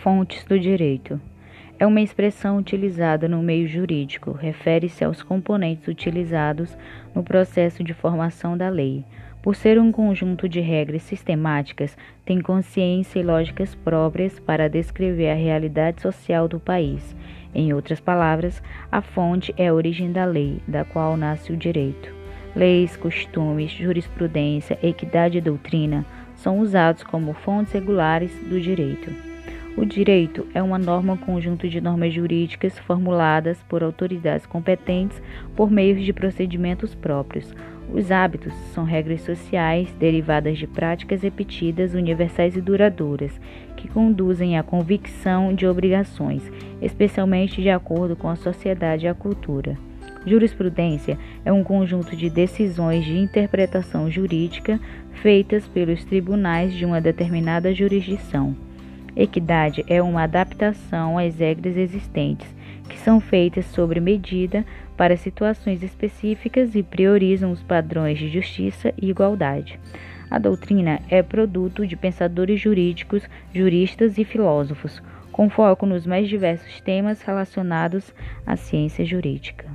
Fontes do direito. É uma expressão utilizada no meio jurídico, refere-se aos componentes utilizados no processo de formação da lei. Por ser um conjunto de regras sistemáticas, tem consciência e lógicas próprias para descrever a realidade social do país. Em outras palavras, a fonte é a origem da lei, da qual nasce o direito. Leis, costumes, jurisprudência, equidade e doutrina são usados como fontes regulares do direito. O direito é uma norma conjunto de normas jurídicas formuladas por autoridades competentes por meio de procedimentos próprios. Os hábitos são regras sociais derivadas de práticas repetidas, universais e duradouras, que conduzem à convicção de obrigações, especialmente de acordo com a sociedade e a cultura. Jurisprudência é um conjunto de decisões de interpretação jurídica feitas pelos tribunais de uma determinada jurisdição. Equidade é uma adaptação às regras existentes, que são feitas sobre medida para situações específicas e priorizam os padrões de justiça e igualdade. A doutrina é produto de pensadores jurídicos, juristas e filósofos, com foco nos mais diversos temas relacionados à ciência jurídica.